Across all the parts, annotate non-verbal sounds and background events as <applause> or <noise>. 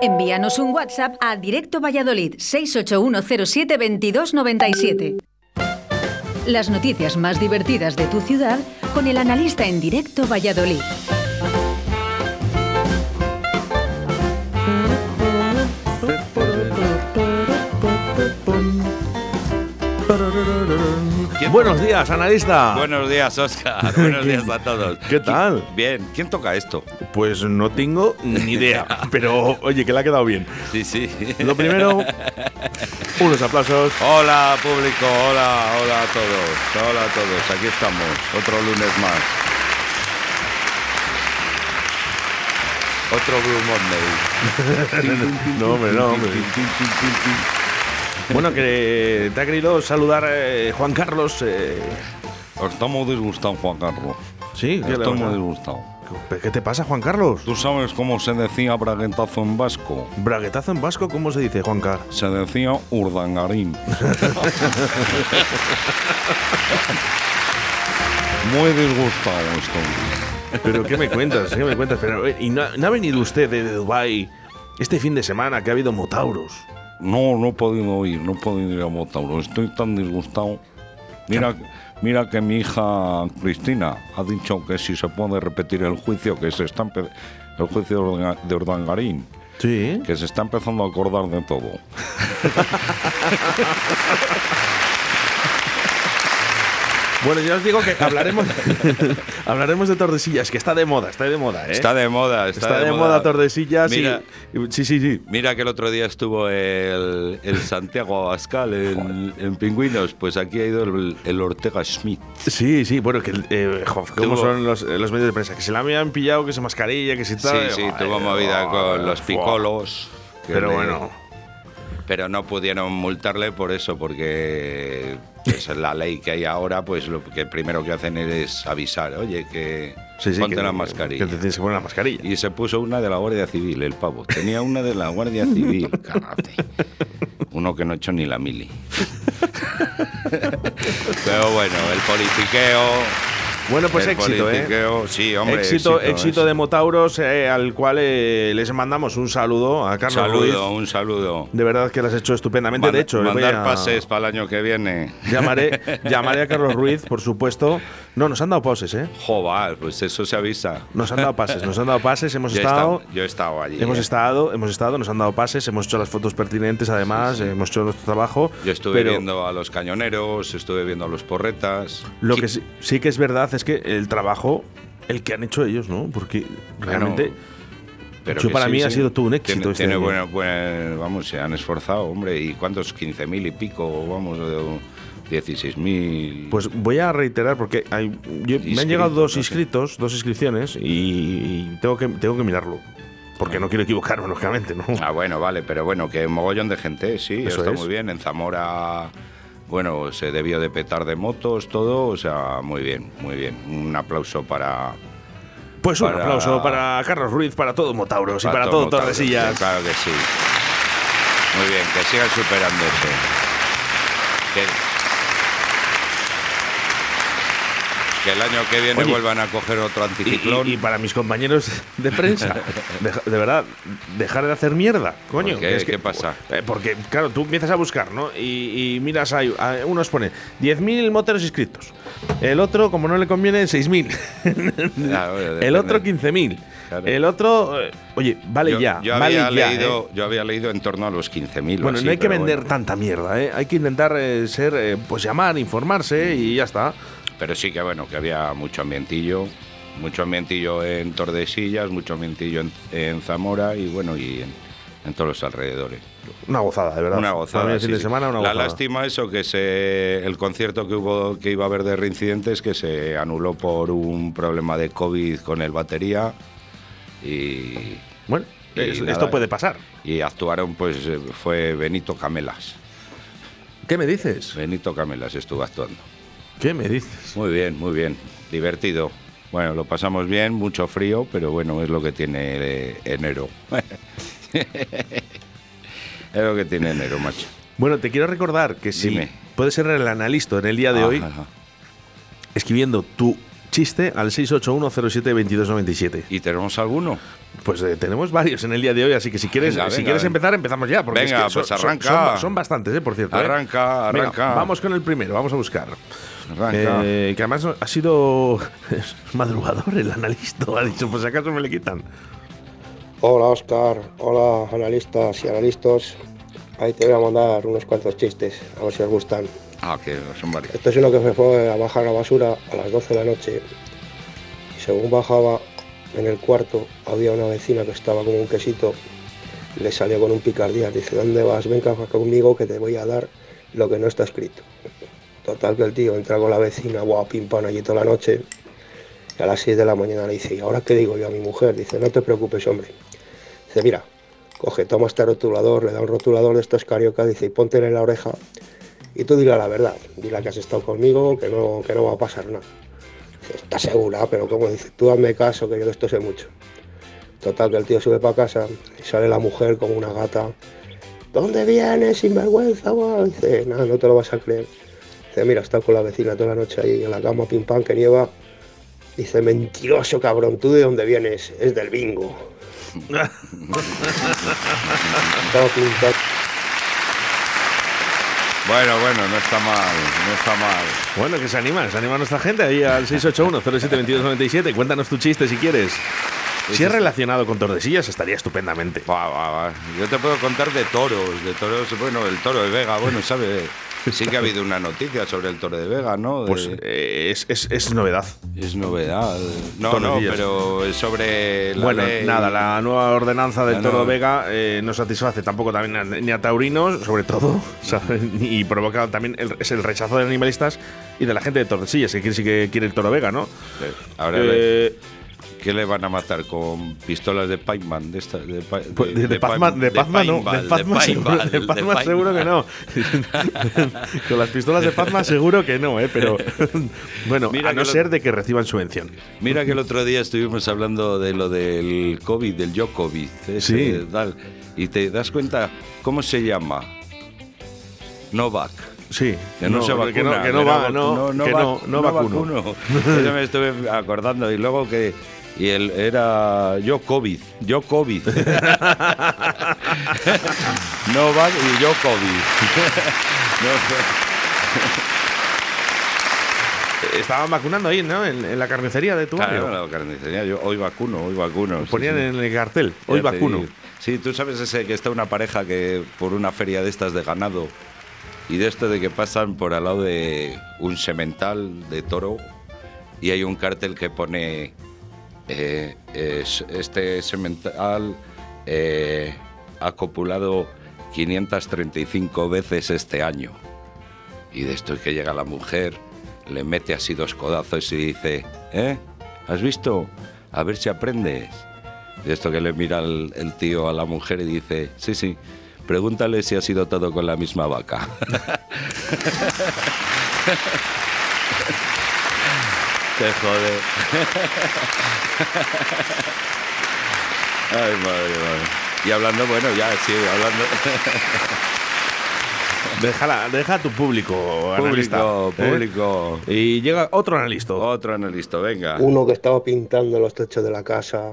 Envíanos un WhatsApp a Directo Valladolid 681072297. Las noticias más divertidas de tu ciudad con el analista en Directo Valladolid. Buenos días, analista. Buenos días, Oscar. <laughs> Buenos días a todos. ¿Qué tal? Bien. ¿Quién toca esto? Pues no tengo ni idea, <laughs> pero oye, que le ha quedado bien. Sí, sí. Lo primero, <laughs> unos aplausos. Hola, público. Hola, hola a todos. Hola a todos. Aquí estamos. Otro lunes más. Otro Blue Monday. no, hombre, no, hombre. Bueno, que te ha querido saludar eh, Juan Carlos. Eh. Estamos disgustados, Juan Carlos. Sí, ¿qué Estamos disgustados. ¿Qué te pasa, Juan Carlos? ¿Tú sabes cómo se decía braguetazo en vasco? Braguetazo en vasco, ¿cómo se dice, Juan Carlos? Se decía urdangarín. <laughs> Muy disgustado estoy. Pero ¿qué me cuentas? ¿Qué me cuentas? Pero, eh, ¿y no, ha- no ha venido usted de, de Dubái este fin de semana que ha habido motauros? No, no he podido ir, no he podido ir a Motauro. Estoy tan disgustado. Mira, mira que mi hija Cristina ha dicho que si se puede repetir el juicio, que se está el juicio de Sí. que se está empezando a acordar de todo. <laughs> Bueno, ya os digo que hablaremos, <laughs> hablaremos de Tordesillas, que está de moda, está de moda, ¿eh? Está de moda, Está de, moda, Tordesillas. Mira, y- sí, sí, sí. Mira que el otro día estuvo el, el Santiago Abascal en, en Pingüinos, pues aquí ha ido el, el Ortega Schmidt. Sí, sí, bueno, que eh, cómo Tuvo- son los, los medios de prensa, que se la habían pillado, que se mascarilla, que se Sí, tal. sí, Joder, tuvo movida con los picolos. Pero le- bueno, pero no pudieron multarle por eso, porque pues, la ley que hay ahora, pues lo que primero que hacen es avisar, oye, que sí, sí, ponte que, la que mascarilla. te tienes que poner la mascarilla. Y se puso una de la Guardia Civil, el pavo. Tenía una de la Guardia <laughs> Civil, cágate. Uno que no ha hecho ni la mili. <laughs> Pero bueno, el politiqueo. Bueno, pues el éxito, ¿eh? Sí, hombre. éxito, éxito, de Motauros, eh, al cual eh, les mandamos un saludo a Carlos saludo, Ruiz. un saludo. De verdad que lo has hecho estupendamente. Manda- de hecho, voy mandar a- pases para el año que viene. Llamaré, <laughs> llamaré a Carlos Ruiz, por supuesto. No, nos han dado pases, ¿eh? Joder, pues eso se avisa. Nos han dado pases, nos han dado pases, hemos <laughs> Yo estado. yo he estado allí. Hemos eh. estado, hemos estado, nos han dado pases, hemos hecho las fotos pertinentes, además, hemos hecho nuestro trabajo. Yo estuve pero viendo a los cañoneros, estuve viendo a los porretas. Lo Sí, que sí, sí que es verdad es que el trabajo, el que han hecho ellos, ¿no? Porque realmente, pero yo que para sí, mí ha sido todo un éxito Tiene, este tiene vamos, se han esforzado, hombre. ¿Y cuántos? 15.000 y pico, vamos, 16.000. pues voy a reiterar porque hay, yo- me han llegado dos inscritos, dos inscripciones y, y tengo que tengo que mirarlo. Porque no quiero equivocarme, lógicamente, ¿no? Ah, bueno, vale, pero bueno, que mogollón de gente, sí, Eso está es. muy bien. En Zamora, bueno, se debió de petar de motos, todo, o sea, muy bien, muy bien. Un aplauso para, Pues un para- aplauso para Carlos Ruiz, para todo Motauros y para todo Motauros, Tordesillas. Claro que sí. Muy bien, que sigan superándose. Que, que el año que viene Oye, vuelvan a coger otro anticiclón. y- y para mis compañeros de prensa, <laughs> de verdad, dejar de hacer mierda, coño. ¿Por qué? es que- ¿Qué pasa? eh, porque, claro, tú empiezas a buscar, ¿no? Y, y miras ahí, unos pone 10.000 moteros inscritos. El otro, como no le conviene, 6.000. Claro, <laughs> el otro, 15.000. Claro. El otro, eh, oye, vale yo, ya. yo vale había ya, leído, ¿eh? yo había leído en torno a los 15.000. o Bueno, así, no hay que vender bueno. tanta mierda, ¿eh? Hay que intentar eh, ser, eh, pues llamar, informarse y ya está. Pero sí que bueno, que había mucho ambientillo, mucho ambientillo en Tordesillas, mucho ambientillo en, en Zamora y bueno, y en, en todos los alrededores. Una gozada, de verdad. Una gozada. sí, de semana, una La gozada. lástima eso que se el concierto que hubo que iba a haber de reincidentes que se anuló por un problema de COVID con el batería y, Bueno, Y es- nada. esto puede pasar. y actuaron pues eh, fue Benito Camelas. ¿Qué me dices? Benito Camelas estuvo actuando. ¿Qué me dices? Muy bien, muy bien, divertido. Bueno, lo pasamos bien, mucho frío, pero bueno, es lo que tiene eh, enero. <laughs> es lo que tiene enero, macho. Bueno, te quiero recordar que si Dime. puedes ser el analista en el día de Ah, hoy, ajá. escribiendo tu chiste al 681072297. ¿Y tenemos alguno? Pues eh, tenemos varios en el día de hoy, así que si quieres, Venga, si venga, quieres venga. empezar, empezamos ya. Porque es Venga, que son, pues son- arranca. son- son bastantes, eh, por cierto. ¿eh? Arranca, Venga, arranca. vamos con el primero, vamos a buscar. Arranca. Eh, que además ha sido <laughs> madrugador el analista. Ha dicho, pues si acaso me le quitan. Hola Oscar, hola analistas y analistas. Ahí te voy a mandar unos cuantos chistes, a ver si os gustan. Ah, que son varios. Esto es uno que se fue a bajar la basura a las 12 de la noche. Y según bajaba en el cuarto, había una vecina que estaba como un quesito. Le salió con un picardía. Dice, ¿dónde vas? Venga conmigo que te voy a dar lo que no está escrito. Total que el tío entra con la vecina, guau, pim pam, allí toda la noche. Y a las 6 de la mañana le dice, ¿y ahora qué digo yo a mi mujer? Dice, no te preocupes, hombre. Dice, mira, coge, toma este rotulador, le da un rotulador de estos carioca, dice, y póntele en la oreja. Y tú dile la verdad, dile que has estado conmigo, que no, que no va a pasar nada. Dice, ¿estás segura? Pero como dice, tú hazme caso, que yo de esto sé mucho. Total, que el tío sube para casa y sale la mujer como una gata. ¿Dónde vienes, sinvergüenza? guau?". Dice, nada, no te lo vas a creer. Dice, mira, está con la vecina toda la noche ahí en la cama, pim pam, que nieva. Dice, mentiroso cabrón, ¿tú de dónde vienes? Es del bingo. <laughs> Bueno, bueno, no está mal, no está mal. Bueno, que se anima, se anima nuestra gente ahí al 681-072297. Cuéntanos tu chiste si quieres. Si es relacionado con Tordesillas, estaría estupendamente. Va, va, va. Yo te puedo contar de toros, de toros, bueno, el toro de Vega, bueno, sabe, sí que ha habido una noticia sobre el toro de Vega, ¿no? De- Pues eh, es, es- es novedad. es novedad. No, no, pero es sobre la bueno, ley. nada, la nueva ordenanza del Toro nueva- Vega eh, no satisface tampoco también a- ni a taurinos, sobre todo, <laughs> ¿sabes? y provoca también el, es el rechazo de animalistas y de la gente de Tordesillas, que quiere- sí que quiere el Toro Vega, ¿no? Ahora, Eh, ¿qué le van a matar con pistolas de Pac-Man? De, esta- de, Pues de, de Pac- de Pazman no, de Pazman seguro, que no. <laughs> Con las pistolas de Pazman seguro que no, ¿eh? pero <laughs> bueno, Mira a no que lo- ser de que reciban subvención. Mira que el otro día estuvimos hablando de lo del COVID, del yo COVID. ese, Sí. tal, y te das cuenta cómo se llama. Novak. Sí, Que no, se vacuna. que no, que no va, no, que no, vac- no vacuno. vacuno. <laughs> Eso me estuve acordando. Y luego que. Y él era yo COVID, yo COVID. no va y yo COVID. Eh, Estaban vacunando ahí, ¿no? En, en la carnicería de tu no, barrio. claro, la carnicería, yo hoy vacuno, hoy vacuno. Ponían sí. en el cartel, hoy Ya vacuno. Sí, tú sabes ese que está una pareja que por una feria de estas de ganado y de esto de que pasan por al lado de un semental de toro y hay un cartel que pone eh, es- este semental eh, ha copulado 535 veces este año. Y de esto que llega la mujer, le mete así dos codazos y dice, ¿eh? ¿Has visto? A ver si aprendes. Y esto que le mira el, el tío a la mujer y dice, sí, sí, pregúntale si ha sido todo con la misma vaca. <laughs> Te jode. Ay, madre, madre. Y hablando, bueno, ya, sí, hablando. Déjala, deja a tu público, analista. público, ¿eh? público. Y llega otro analista. Otro analista, venga. Uno que estaba pintando los techos de la casa,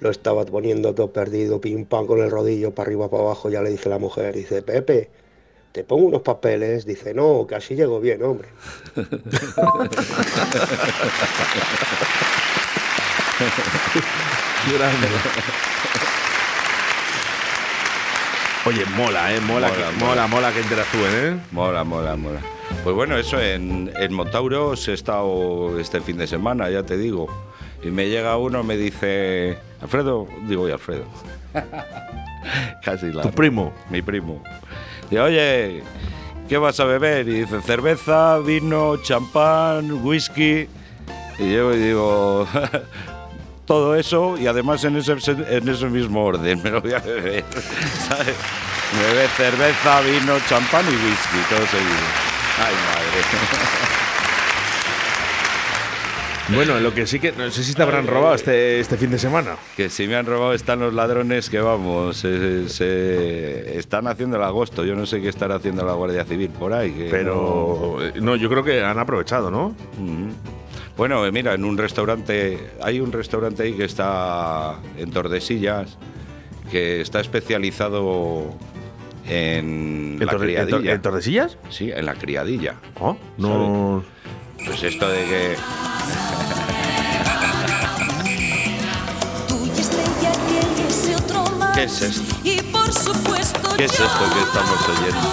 lo estaba poniendo todo perdido, pim pam con el rodillo para arriba, para abajo, ya le dice la mujer, dice, Pepe, te pongo unos papeles, dice, no, que así llego bien, hombre. <laughs> Oye, mola, ¿eh? Mola, Mola, que, mola. mola, mola que interactúen, ¿eh? Mola, mola, mola. Pues bueno, eso en, en Montauros he estado este fin de semana, ya te digo. Y me llega uno, me dice, Alfredo, digo, y Alfredo. <laughs> Casi la. Tu primo. Mi primo. Dice, oye, ¿qué vas a beber? Y dice, cerveza, vino, champán, whisky. Y yo digo, <laughs> todo eso y además en ese, en ese mismo orden <laughs> me lo voy a beber. <laughs> ¿sabes? Beber cerveza, vino, champán y whisky, todo seguido. Ay, madre. Bueno, lo que sí que. No sé si te habrán robado este, este fin de semana. Que si me han robado están los ladrones que vamos, se, se- están haciendo el agosto. Yo no sé qué estará haciendo la Guardia Civil por ahí. que Pero. No, yo creo que han aprovechado, ¿no? no-. Bueno, eh, mira, en un restaurante, hay un restaurante ahí que está en Tordesillas, que está especializado en ¿En, la en criadilla. en Tordesillas? Sí, en la criadilla. Oh, no. Pues esto de que ¿Qué es esto? Y por supuesto ¿Qué es esto que estamos oyendo?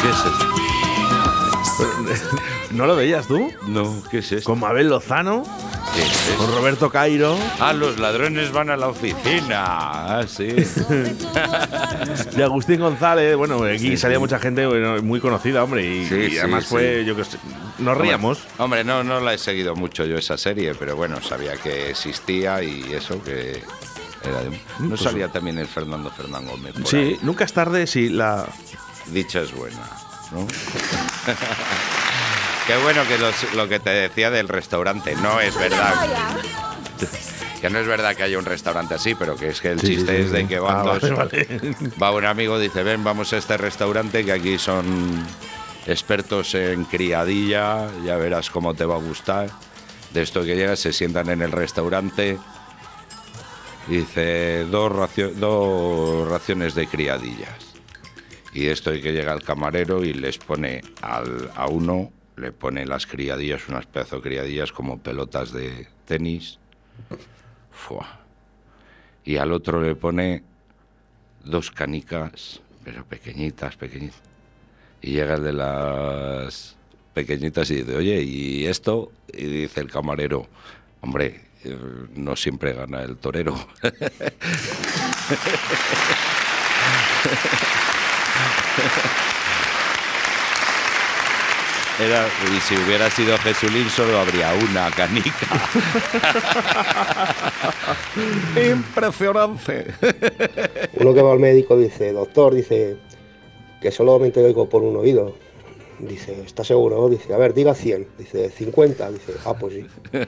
¿Qué es esto? <laughs> ¿No lo veías tú? No, ¿qué es esto? Con Mabel Lozano, ¿Qué es esto? con Roberto Cairo Ah, los ladrones van a la oficina. Ah, sí. <laughs> y Agustín González. Bueno, aquí salía mucha gente bueno, muy conocida, hombre. Y, Sí, y sí, además sí. fue, yo que sé, nos reíamos. Hombre, no, no la he seguido mucho yo esa serie, pero bueno, sabía que existía y eso que era de... ¿No pues- salía también el Fernando Fernán Gómez? Sí, ahí? nunca es tarde si la. Dicha es buena, ¿no? <laughs> Qué bueno que los- lo que te decía del restaurante, no es verdad. Que no es verdad que haya un restaurante así, pero que es que el Sí, chiste sí, es de que van Ah, dos. vale, vale. Va un amigo, dice, ven, vamos a este restaurante que aquí son expertos en criadilla, ya verás cómo te va a gustar. De esto que llegas, se sientan en el restaurante. Dice, dos, racio- dos raciones de criadillas. Y esto de que llega el camarero y les pone al, a uno, le pone las criadillas, unas pedazos de criadillas como pelotas de tenis. Fua. Y al otro le pone dos canicas, pero pequeñitas, pequeñitas. Y llega el de las pequeñitas y dice, oye, ¿y esto? Y dice el camarero, hombre, no siempre gana el torero. Era, y si hubiera sido Jesulín solo habría una canica. Impresionante. Uno que va al médico dice, doctor, dice que solamente oigo por un oído. Dice, ¿está seguro? Dice, a ver, diga 100. Dice, 50. Dice, ah, pues sí. <laughs>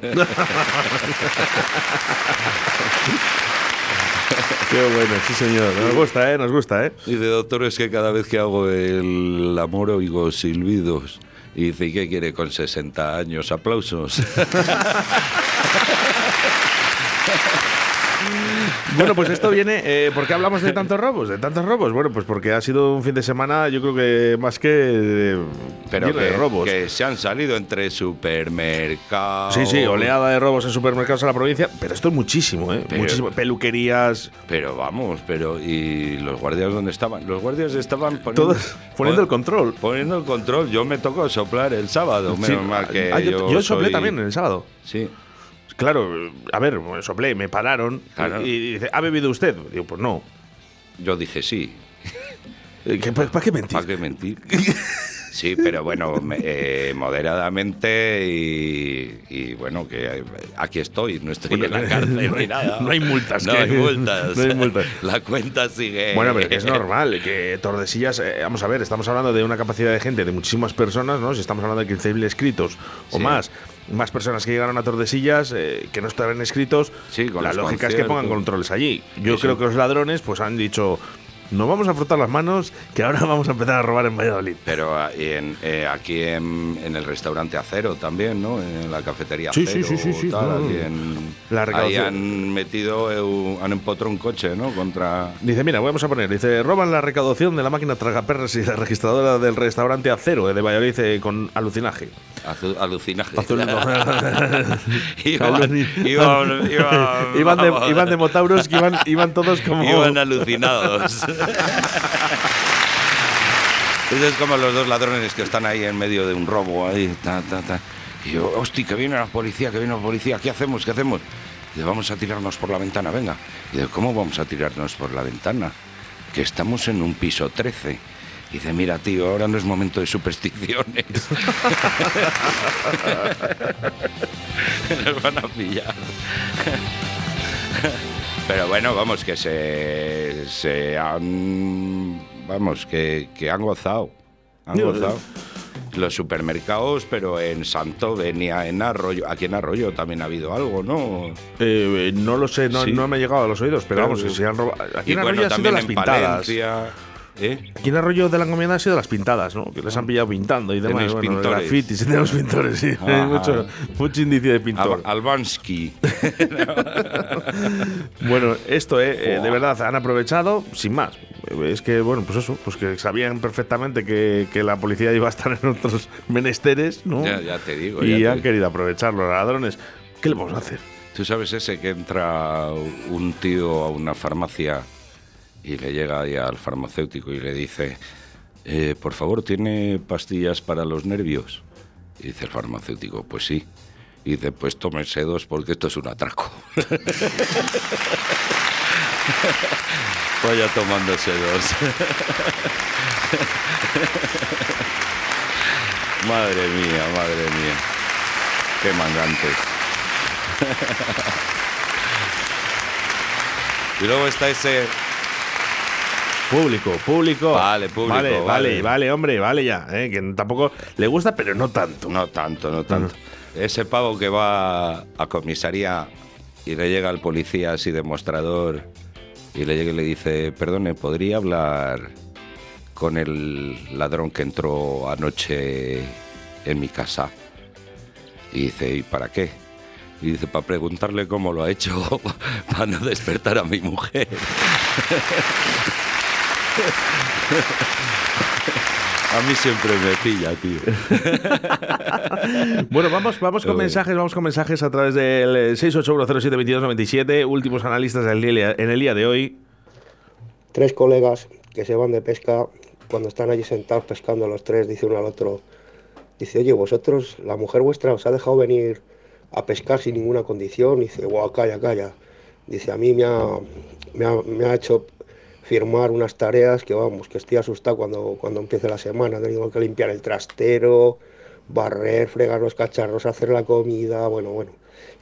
Qué bueno, sí, señor. Nos gusta, ¿eh? Nos gusta, ¿eh? Dice, doctor, es que cada vez que hago el amor oigo silbidos. Y dice, ¿y qué quiere con 60 años? Aplausos. <laughs> Bueno, pues esto viene. Eh, ¿Por qué hablamos de tantos robos? ¿De tantos robos? Bueno, pues porque ha sido un fin de semana, yo creo que más que. eh, Pero que, de robos. que se han salido entre supermercados. Sí, sí, oleada de robos en supermercados en la provincia, pero esto es muchísimo, ¿eh? Pero- muchísimo. Peluquerías, Pero vamos, pero ¿y los guardias dónde estaban? Los guardias estaban poniendo, todos poniendo el control. Poniendo el control. Yo me tocó soplar el sábado, menos Sí. mal que Ah, yo, yo, yo soplé soy- también el sábado. Sí. Claro, a ver, soplé, me pararon Claro. y, y dice, ¿ha bebido usted? Digo, pues no. Yo dije sí. ¿qué- ¿Para qué mentir? ¿Para qué mentir? <laughs> Sí, pero bueno, eh, moderadamente y, y bueno, que aquí estoy, no estoy Bueno, en la cárcel no hay- ni nada. no hay multas, No que- hay multas. no hay multas. <laughs> La cuenta sigue. Bueno, pero es normal, que Tordesillas, eh, vamos a ver, estamos hablando de una capacidad de gente, de muchísimas personas, ¿no? Si estamos hablando de 15.000 escritos o Sí. más, más personas que llegaron a Tordesillas eh, que no estaban escritos, Sí, con la lógica es que pongan controles allí. Yo Sí, creo que los ladrones pues han dicho, no vamos a frotar las manos, que ahora <laughs> vamos a empezar a robar en Valladolid. Pero ah, en, eh, aquí en, en el restaurante Acero también, ¿no? En la cafetería Sí, Acero. sí, sí, sí, sí. tal, No, aquí no. en- La ahí han metido, eh, han empotrado un coche, ¿no? Contra. Dice, mira, vamos a poner, dice, roban la recaudación de la máquina tragaperras y la registradora del restaurante Acero de Valladolid eh, con alucinaje. Azu- alucinaje. <laughs> <laughs> Iban, iban, iban, de, iban de motauros que iban, iban todos como... Iban alucinados. Eso es como los dos ladrones que están ahí en medio de un robo, ahí, ta, ta, ta. Y yo, hostia, que viene la policía, que viene la policía, ¿qué hacemos? ¿Qué hacemos? Y dice, vamos a tirarnos por la ventana, venga. Y dice, ¿cómo vamos a tirarnos por la ventana? Que estamos en un piso 13. Y dice, mira, tío, ahora no es momento de supersticiones. <laughs> <laughs> Nos van a pillar. Pero bueno, vamos, que se, se han. Vamos, que, que han gozado. Han gozado. Los supermercados, pero en Santo venía en Arroyo. Aquí en Arroyo también ha habido algo, ¿no? Eh, no lo sé, no, Sí. no me ha llegado a los oídos, pero vamos, que se han robado. Aquí bueno, sido también las en pintadas. Palencia. ¿Eh? Aquí en Arroyo de la Encomienda ha sido las pintadas, ¿no? Que les han pillado pintando y demás. Bueno, pintores. grafitis, sí, tenemos pintores, sí. Hay Ajá. mucho, mucho indicio de pintor. Al- Albansky. <laughs> Bueno, esto, eh, eh, de verdad, han aprovechado sin más. Es que, bueno, pues eso, pues que sabían perfectamente que, que la policía iba a estar en otros menesteres, ¿no? Ya- ya te digo, Y ya han querido aprovechar los ladrones. ¿Qué le vamos a hacer? Tú sabes ese que entra un tío a una farmacia y le llega ahí al farmacéutico y le dice, "Eh, por favor, ¿tiene pastillas para los nervios? Y dice el farmacéutico, pues sí. Y dice, pues tómese dos porque esto es un atraco. <laughs> Vaya tomándose dos. <laughs> madre mía, madre mía. Qué mangantes. y luego está ese Público, público. Vale, público, Vale, vale, vale. vale, hombre, vale ya. eh, que tampoco le gusta, pero no tanto. No tanto, no tanto. Ese pavo que va a comisaría y le llega al policía así demostrador y le llega y le dice, perdone, ¿podría hablar con el ladrón que entró anoche en mi casa? Y dice, ¿y para qué? Y dice, para preguntarle cómo lo ha hecho, <laughs> para no despertar a mi mujer. <laughs> <laughs> A mí siempre me pilla, tío. <laughs> Bueno, vamos, vamos con mensajes, vamos con mensajes a través del eh, 681072297, últimos analistas en el día de hoy. Tres colegas que se van de pesca, cuando están allí sentados pescando los tres, dice uno al otro, dice, oye, vosotros, la mujer vuestra os ha dejado venir a pescar sin ninguna condición, dice, guau, calla, calla. Dice, a mí me ha, me ha, me ha hecho firmar unas tareas que, vamos, que estoy asustado cuando, cuando empiece la semana. Tengo que limpiar el trastero, barrer, fregar los cacharros, hacer la comida, bueno, bueno,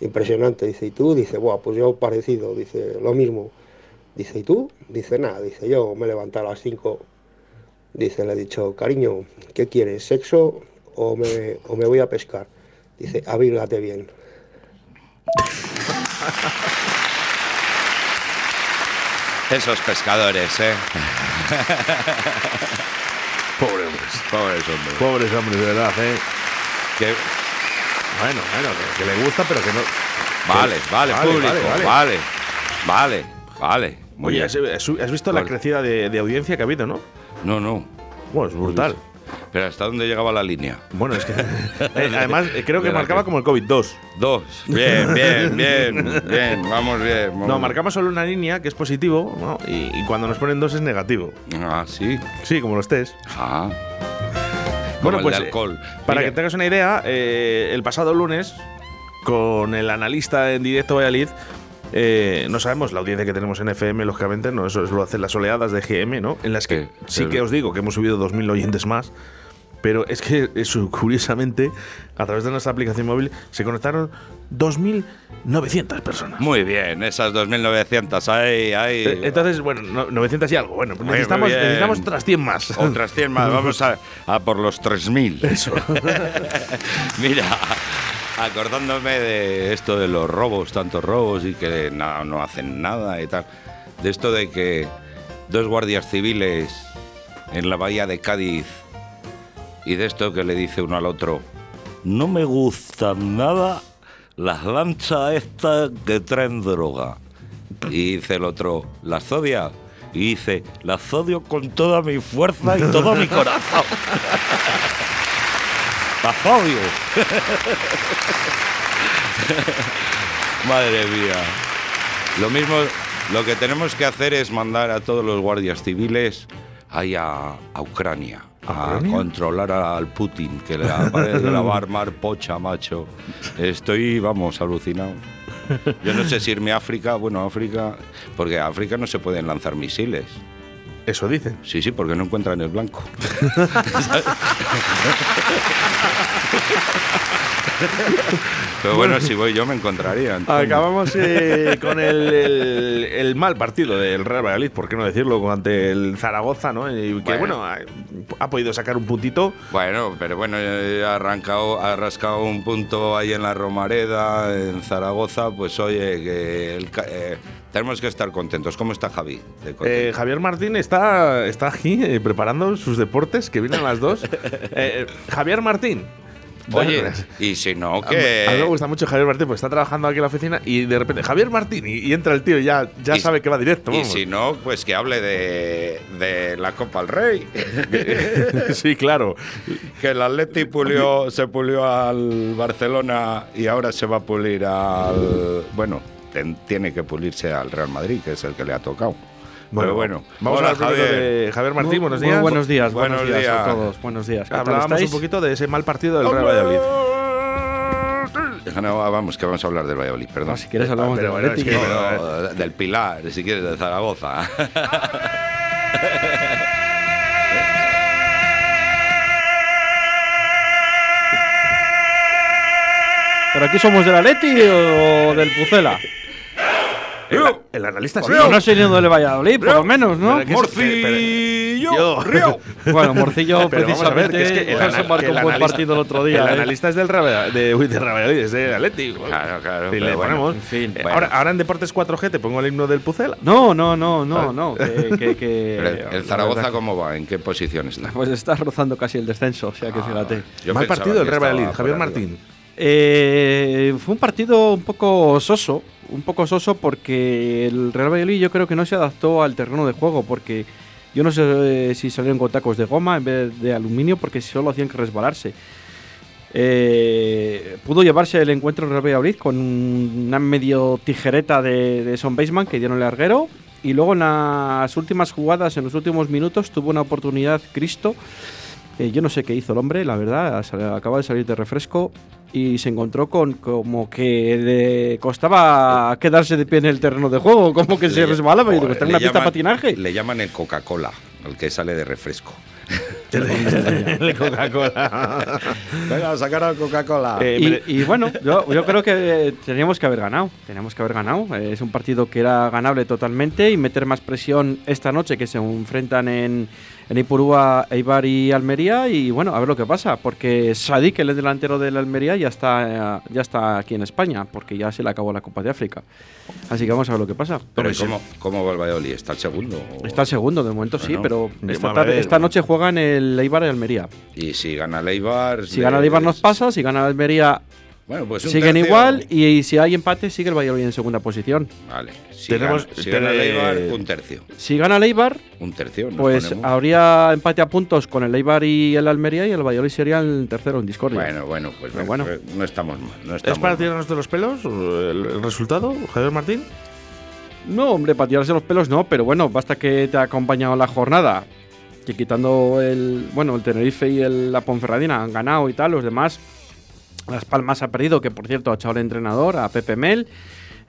impresionante. Dice, ¿y tú? Dice, guau, pues yo parecido, dice, lo mismo. Dice, ¿y tú? Dice, nada, dice, yo me he levantado a las 5. Dice, le he dicho, cariño, ¿qué quieres? ¿Sexo o me, o me voy a pescar? Dice, abrígate bien. <laughs> Esos pescadores, ¿eh? <laughs> Pobre hombres. Pobres hombres. Pobres hombres, de verdad, ¿eh? Que- Bueno, bueno, que, que le gusta, pero que no. Vale, vale, Vale, público, vale, vale, vale. vale, Muy Oye, bien. has, visto la crecida de, de audiencia que ha habido, ¿no? No, no. Bueno, es brutal. Pero ¿hasta dónde llegaba la línea? Bueno, es que. <laughs> eh, además, eh, creo que marcaba como el COVID-2. Dos. Bien, bien, bien, bien. Vamos bien. vamos No, marcamos solo una línea que es positivo, ¿no? Y, y cuando nos ponen dos es negativo. Ah, sí. Sí, como los test. Ah. Bueno, Como el pues. de eh, alcohol. Para Mira, que tengas una idea, eh, el pasado lunes, con el analista en directo Valladolid, eh, no sabemos la audiencia que tenemos en FM, lógicamente, no, eso lo hacen las oleadas de GM, ¿no? En las que Sí, sí que os digo que hemos subido 2.000 oyentes más. Pero es que, eso, curiosamente, a través de nuestra aplicación móvil se conectaron 2.900 personas. Muy bien, esas 2.900 ahí, ahí. Eh, Entonces, bueno, no- 900 y algo. Bueno, muy necesitamos, necesitamos otras 100 más. <laughs> Otras 100 más, vamos a, a por los 3.000. Eso. <laughs> Mira, acordándome de esto de los robos, tantos robos y que no, no hacen nada y tal. De esto de que dos guardias civiles en la bahía de Cádiz y de esto que le dice uno al otro, no me gustan nada las lanchas estas que traen droga. Y dice el otro, ¿las odia? Y dice, las odio con toda mi fuerza y todo mi corazón. <laughs> ¡Las odio! <laughs> Madre mía. Lo mismo, lo que tenemos que hacer es mandar a todos los guardias civiles ahí a, a Ucrania. A ¿Ucrania? controlar al Putin, que le va, a armar pocha, macho. Estoy, vamos, alucinado. Yo no sé si irme a África, bueno, África, porque a África no se pueden lanzar misiles. Eso dicen. Sí, sí, porque no encuentran el blanco. <laughs> <laughs> Pero bueno, si voy yo me encontraría. Acabamos eh, con el, el- el mal partido del Real Valladolid, por qué no decirlo, ante el Zaragoza, ¿no? Y que, Bueno. bueno, ha, ha podido sacar un puntito. Bueno, pero bueno, eh, ha arrancado, ha rascado un punto ahí en la Romareda, en Zaragoza, pues oye, que el eh, Tenemos que estar contentos. ¿Cómo está Javi? Eh, Javier Martín está, está aquí eh, preparando sus deportes, que vienen las dos. <laughs> Eh, Javier Martín. Oye, y si no, mí- A mí me que. gusta mucho Javier Martín, porque está trabajando aquí en la oficina y de repente, Javier Martín, y, y entra el tío y ya, ya Y- sabe que va directo. Y vamos. si no, pues que hable de, de la Copa al Rey. <laughs> sí, claro. que el Atleti pulió, se pulió al Barcelona y ahora se va a pulir al. Bueno, ten- tiene que pulirse al Real Madrid, que es el que le ha tocado. Pero bueno, vamos Hola, a hablar Javier. de Javier Martín. Buenos muy días. buenos días, buenos, Buenos días, a todos. Buenos días. ¿Qué tal Hablábamos un poquito de ese mal partido del Real Valladolid. No, vamos, que vamos a hablar del Valladolid, perdón. No, si quieres hablamos Pero del bueno, es que- Pero, del Pilar, si quieres, de Zaragoza. ¿Pero aquí somos del Atleti o del Pucela? El, el analista sí. Pues no soy ni del Valladolid, por lo menos, ¿no? Pero Morcillo, Río. Bueno, Morcillo Pero vamos a ver, precisamente que es que el, no ana- se marcó el un buen analista- partido el otro día. El ¿eh? analista es del Real de, uy, de Real Valladolid, es de Atleti. Claro, claro, le bueno, ponemos. en fin. Eh, Bueno. ahora, ahora en Deportes 4G te pongo el himno del Pucela. No, no, no, no, no. Que, que- que- <laughs> el- el Zaragoza, ¿cómo va? ¿En qué posición está? Pues está rozando casi el descenso, o sea que Ah, fíjate. Mal partido Valladolid, por Javier arriba. Martín. Eh, fue un partido un poco soso, un poco soso porque el Real Valladolid yo creo que no se adaptó al terreno de juego porque yo no sé eh, si salieron con tacos de goma en vez de aluminio porque solo hacían que resbalarse. Eh, pudo llevarse el encuentro Real Valladolid con una medio tijereta de, Son Baseman que dieron el larguero y luego en las últimas jugadas, en los últimos minutos, tuvo una oportunidad Cristo yo no sé qué hizo el hombre, la verdad, acaba de salir de refresco y se encontró con como que le costaba quedarse de pie en el terreno de juego, como que se Le- resbalaba y le una pista de llaman- patinaje. Le llaman el Coca-Cola, el que sale de refresco. <laughs> El <laughs> Coca-Cola. Venga, sacar al Coca-Cola. Eh, Y, y bueno, yo, yo creo que eh, teníamos que haber ganado. Teníamos que haber ganado. Eh, es un partido que era ganable totalmente y meter más presión esta noche que se enfrentan en, en Ipurúa, Eibar y Almería. Y bueno, a ver lo que pasa, porque Sadik, el delantero del Almería, ya está, ya está aquí en España, porque ya se le acabó la Copa de África. Así que vamos a ver lo que pasa. Pero sí. ¿cómo, ¿cómo va el Valladolid? ¿Está el segundo? Está el segundo, de momento sí, Bueno, pero esta, tarde- esta noche juegan el Eibar y Almería. Y si gana el Eibar... Si gana el Eibar nos pasa, si gana el Almería Bueno, pues siguen tercio. igual y, si hay empate sigue el Valladolid en segunda posición. Vale. Si Tenemos- gana, si gana el Eibar, un tercio. Si gana el Eibar, Un tercio. pues ponemos. habría empate a puntos con el Eibar y el Almería y el Valladolid sería el tercero en discordia. Bueno, bueno, pues Pero bueno, bueno. no estamos mal. No ¿Es estamos para mal. tirarnos de los pelos el, el resultado, Javier Martín? No, hombre, para tirarse los pelos no, pero bueno, basta que te ha acompañado la jornada. Que quitando el, bueno, el Tenerife y el, la Ponferradina han ganado y tal, los demás, Las Palmas ha perdido, que por cierto ha echado el entrenador, a Pepe Mel,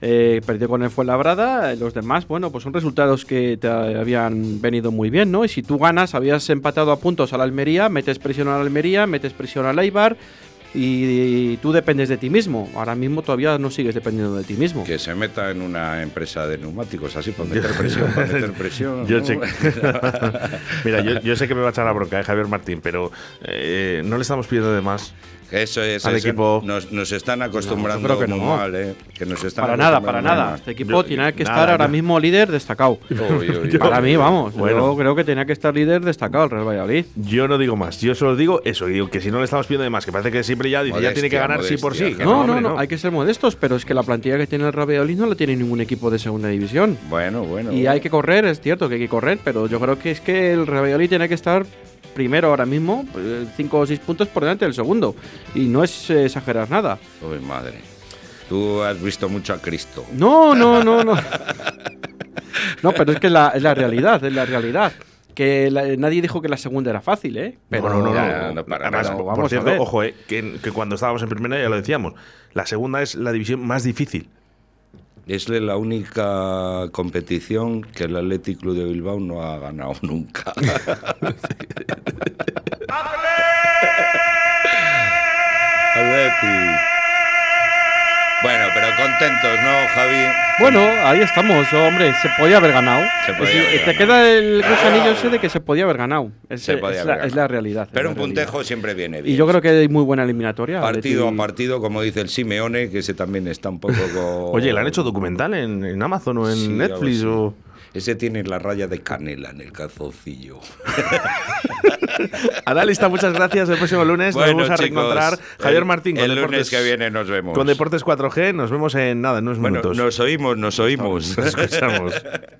eh, perdió con el Fuenlabrada, eh, los demás, bueno, pues son resultados que te habían venido muy bien, ¿no? Y si tú ganas, habías empatado a puntos a la Almería, metes presión a la Almería, metes presión al Eibar y, tú dependes de ti mismo. Ahora mismo todavía no sigues dependiendo de ti mismo. Que se meta en una empresa de neumáticos así para <laughs> meter presión, para meter presión. Yo ¿no? sé- <laughs> <laughs> Mira, yo, yo sé que me va a echar la bronca, eh, Javier Martín, pero eh, no le estamos pidiendo de más. Eso es, Al eso equipo. Nos, nos están acostumbrando creo que muy no. mal, ¿eh? Que nos están Para nada, para nada. Este equipo Yo- tiene que nada, estar ahora no. mismo líder destacado. Uy, uy, uy. <laughs> Para mí, vamos. Bueno. Yo creo que tenía que estar líder destacado el Real Valladolid. Yo no digo más, yo solo digo eso, digo que si no le estamos pidiendo de más, que parece que siempre ya dice, ya tiene que Modestia, ganar sí por sí. No, no, hombre, no, hay que ser modestos, pero es que la plantilla que tiene el Real Valladolid no la tiene ningún equipo de segunda división. Bueno, bueno. Y hay que correr, es cierto que hay que correr, pero yo creo que es que el Real Valladolid tiene que estar primero ahora mismo, 5 o 6 puntos por delante del segundo. Y no es eh, exagerar nada. Uy, madre. Tú has visto mucho a Cristo. No, no, no, no. <laughs> No, pero es que es la, es la realidad, es la realidad. Que la- nadie dijo que la segunda era fácil, ¿eh? Pero no, no, no, Ya, no, no, para Además, nada. por Vamos a cierto, ver. ojo, eh, que, que cuando estábamos en primera ya lo decíamos, la segunda es la división más difícil. Es la única competición que el Athletic Club de Bilbao no ha ganado nunca. <laughs> <laughs> Bueno, pero con contentos, ¿no, Javi? Bueno, ahí estamos, hombre, se podía haber ganado. Se podía haber te ganado. queda el gusanillo ese de que se podía haber ganado. Es, Se podía es haber la, ganado. es la realidad. Pero la un realidad. puntejo siempre viene bien. Y yo creo que hay muy buena eliminatoria. Partido Atleti- a partido, como dice el Simeone, que ese también está un poco. <laughs> co- Oye, ¿le han hecho documental en, en Amazon o en Sí, Netflix? O... Ese tiene la raya de canela en el calzoncillo. <laughs> Analista, muchas gracias. El próximo lunes Bueno, nos vamos a chicos, reencontrar. Javier Martín con el lunes Deportes, que viene nos vemos. con Deportes 4G. Nos vemos en nada, en unos Bueno, minutos. nos oímos, nos oímos. Nos escuchamos. <laughs>